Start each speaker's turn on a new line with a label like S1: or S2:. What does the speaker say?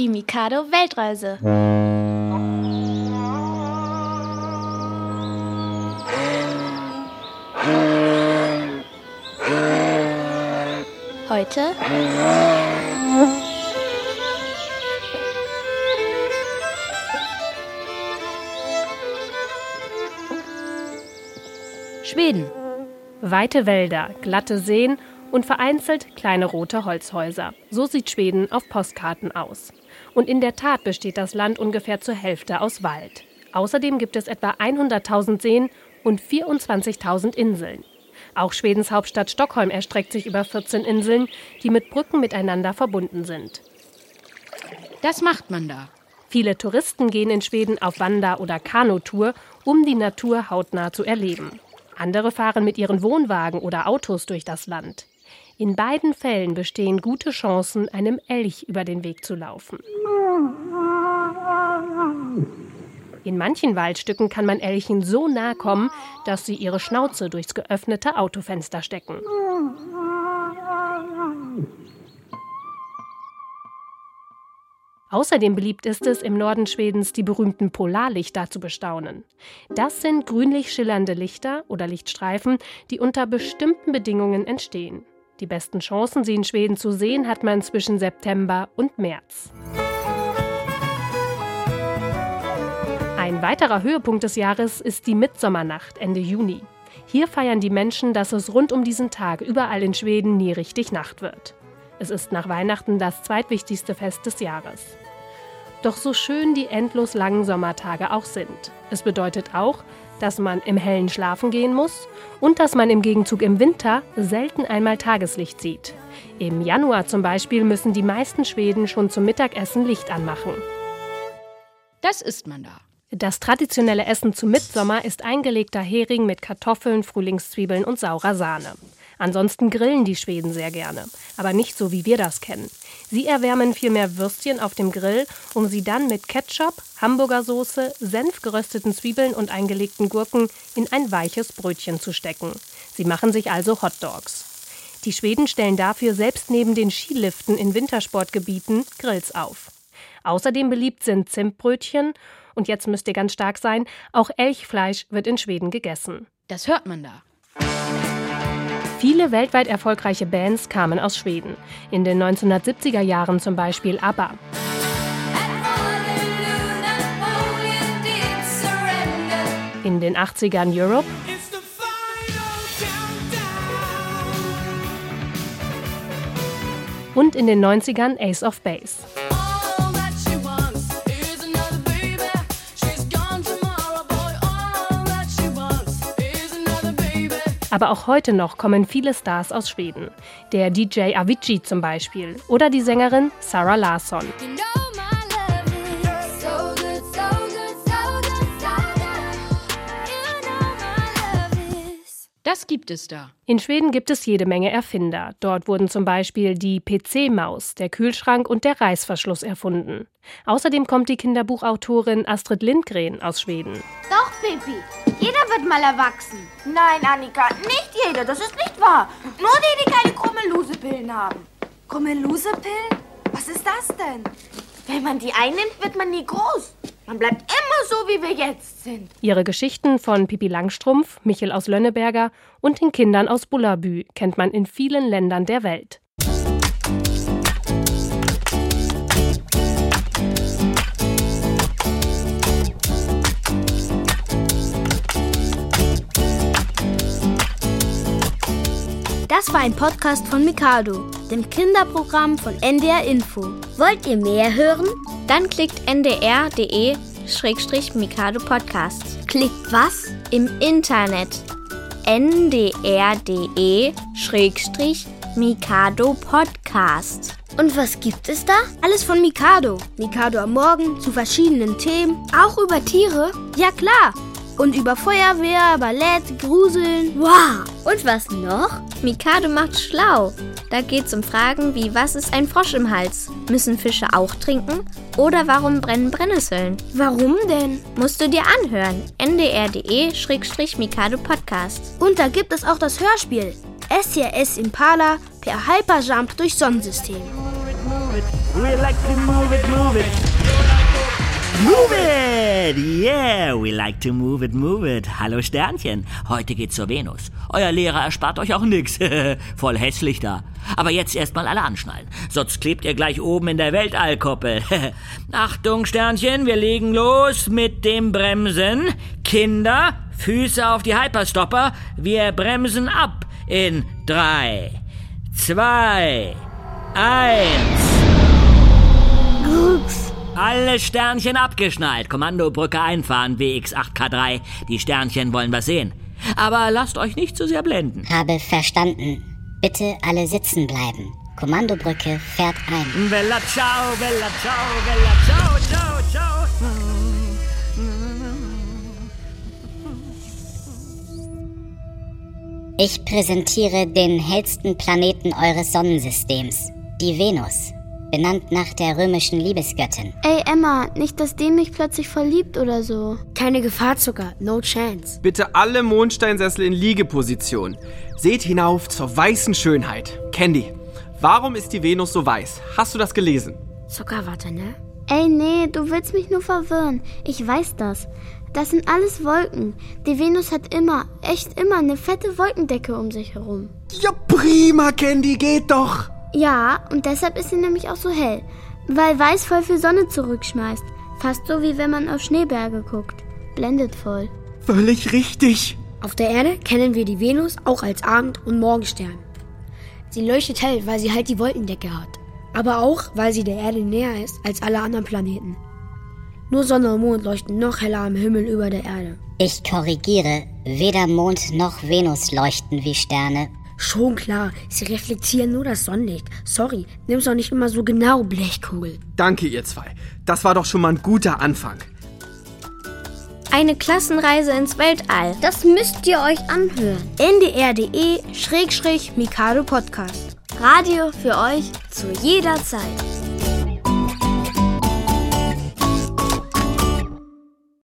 S1: Die Mikado Weltreise. Heute
S2: Schweden. Weite Wälder, glatte Seen und vereinzelt kleine rote Holzhäuser. So sieht Schweden auf Postkarten aus. Und in der Tat besteht das Land ungefähr zur Hälfte aus Wald. Außerdem gibt es etwa 100.000 Seen und 24.000 Inseln. Auch Schwedens Hauptstadt Stockholm erstreckt sich über 14 Inseln, die mit Brücken miteinander verbunden sind.
S3: Das macht man da.
S2: Viele Touristen gehen in Schweden auf Wander- oder Kanutour, um die Natur hautnah zu erleben. Andere fahren mit ihren Wohnwagen oder Autos durch das Land. In beiden Fällen bestehen gute Chancen, einem Elch über den Weg zu laufen. In manchen Waldstücken kann man Elchen so nah kommen, dass sie ihre Schnauze durchs geöffnete Autofenster stecken. Außerdem beliebt ist es, im Norden Schwedens die berühmten Polarlichter zu bestaunen. Das sind grünlich schillernde Lichter oder Lichtstreifen, die unter bestimmten Bedingungen entstehen. Die besten Chancen, sie in Schweden zu sehen, hat man zwischen September und März. Ein weiterer Höhepunkt des Jahres ist die Mitsommernacht Ende Juni. Hier feiern die Menschen, dass es rund um diesen Tag überall in Schweden nie richtig Nacht wird. Es ist nach Weihnachten das zweitwichtigste Fest des Jahres. Doch so schön die endlos langen Sommertage auch sind, es bedeutet auch, dass man im Hellen schlafen gehen muss und dass man im Gegenzug im Winter selten einmal Tageslicht sieht. Im Januar zum Beispiel müssen die meisten Schweden schon zum Mittagessen Licht anmachen.
S3: Das isst man da.
S2: Das traditionelle Essen zum Mitsommer ist eingelegter Hering mit Kartoffeln, Frühlingszwiebeln und saurer Sahne. Ansonsten grillen die Schweden sehr gerne, aber nicht so, wie wir das kennen. Sie erwärmen vielmehr Würstchen auf dem Grill, um sie dann mit Ketchup, Hamburgersoße, Senf, gerösteten Zwiebeln und eingelegten Gurken in ein weiches Brötchen zu stecken. Sie machen sich also Hotdogs. Die Schweden stellen dafür selbst neben den Skiliften in Wintersportgebieten Grills auf. Außerdem beliebt sind Zimtbrötchen und jetzt müsst ihr ganz stark sein, auch Elchfleisch wird in Schweden gegessen.
S3: Das hört man da.
S2: Viele weltweit erfolgreiche Bands kamen aus Schweden. In den 1970er Jahren zum Beispiel ABBA. In den 80ern Europe. Und in den 90ern Ace of Base. Aber auch heute noch kommen viele Stars aus Schweden. Der DJ Avicii zum Beispiel oder die Sängerin Sarah Larsson.
S3: Das gibt es da.
S2: In Schweden gibt es jede Menge Erfinder. Dort wurden zum Beispiel die PC-Maus, der Kühlschrank und der Reißverschluss erfunden. Außerdem kommt die Kinderbuchautorin Astrid Lindgren aus Schweden.
S4: Doch, Pippi, jeder wird mal erwachsen. Nein, Annika, nicht jeder, das ist nicht wahr. Nur die, die keine Krummellusepillen haben. Krummellusepillen? Was ist das denn? Wenn man die einnimmt, wird man nie groß. Man bleibt immer so, wie wir jetzt sind.
S2: Ihre Geschichten von Pippi Langstrumpf, Michel aus Lönneberger und den Kindern aus Bullabü kennt man in vielen Ländern der Welt.
S1: Das war ein Podcast von Mikado, dem Kinderprogramm von NDR Info. Wollt ihr mehr hören? Dann klickt ndr.de-mikado Podcasts. Klickt was? Im Internet. ndr.de-mikado Podcast. Und was gibt es da? Alles von Mikado. Mikado am Morgen zu verschiedenen Themen. Auch über Tiere? Ja klar. Und über Feuerwehr, Ballett, Gruseln. Wow! Und was noch? Mikado macht schlau. Da geht's um Fragen wie, was ist ein Frosch im Hals? Müssen Fische auch trinken? Oder warum brennen Brennnesseln? Warum denn? Musst du dir anhören. ndr.de-mikado Podcast. Und da gibt es auch das Hörspiel. SCS Impala per Hyperjump durch Sonnensystem.
S5: move it. We like to move it, move it. Move it! Yeah, we like to move it, move it. Hallo Sternchen, heute geht's zur Venus. Euer Lehrer erspart euch auch nix. Voll hässlich da. Aber jetzt erstmal alle anschnallen, sonst klebt ihr gleich oben in der Weltallkoppel. Achtung Sternchen, wir legen los mit dem Bremsen. Kinder, Füße auf die Hyperstopper. Wir bremsen ab in drei, zwei, eins. Alle Sternchen abgeschnallt. Kommandobrücke einfahren, WX8K3. Die Sternchen wollen was sehen. Aber lasst euch nicht zu sehr blenden.
S6: Habe verstanden. Bitte alle sitzen bleiben. Kommandobrücke fährt ein.
S5: Bella ciao, bella ciao, bella ciao, ciao, ciao.
S6: Ich präsentiere den hellsten Planeten eures Sonnensystems, die Venus, benannt nach der römischen Liebesgöttin.
S7: Ey, Emma, nicht, dass die mich plötzlich verliebt oder so.
S8: Keine Gefahr, Zucker. No chance.
S9: Bitte alle Mondsteinsessel in Liegeposition. Seht hinauf zur weißen Schönheit. Candy, warum ist die Venus so weiß? Hast du das gelesen?
S8: Zucker, warte, ne?
S7: Ey, nee, du willst mich nur verwirren. Ich weiß das. Das sind alles Wolken. Die Venus hat immer, echt immer eine fette Wolkendecke um sich herum.
S9: Ja, prima, Candy, geht doch.
S7: Ja, und deshalb ist sie nämlich auch so hell. Weil weiß voll viel Sonne zurückschmeißt. Fast so wie wenn man auf Schneeberge guckt. Blendet voll.
S9: Völlig richtig.
S8: Auf der Erde kennen wir die Venus auch als Abend- und Morgenstern. Sie leuchtet hell, weil sie halt die Wolkendecke hat. Aber auch, weil sie der Erde näher ist als alle anderen Planeten. Nur Sonne und Mond leuchten noch heller am Himmel über der Erde.
S6: Ich korrigiere, weder Mond noch Venus leuchten wie Sterne.
S8: Schon klar, sie reflektieren nur das Sonnenlicht. Sorry, nimm's doch nicht immer so genau, Blechkugel.
S9: Danke, ihr zwei. Das war doch schon mal ein guter Anfang.
S7: Eine Klassenreise ins Weltall. Das müsst ihr euch anhören. ndr.de-mikado Podcast. Radio für euch zu jeder Zeit.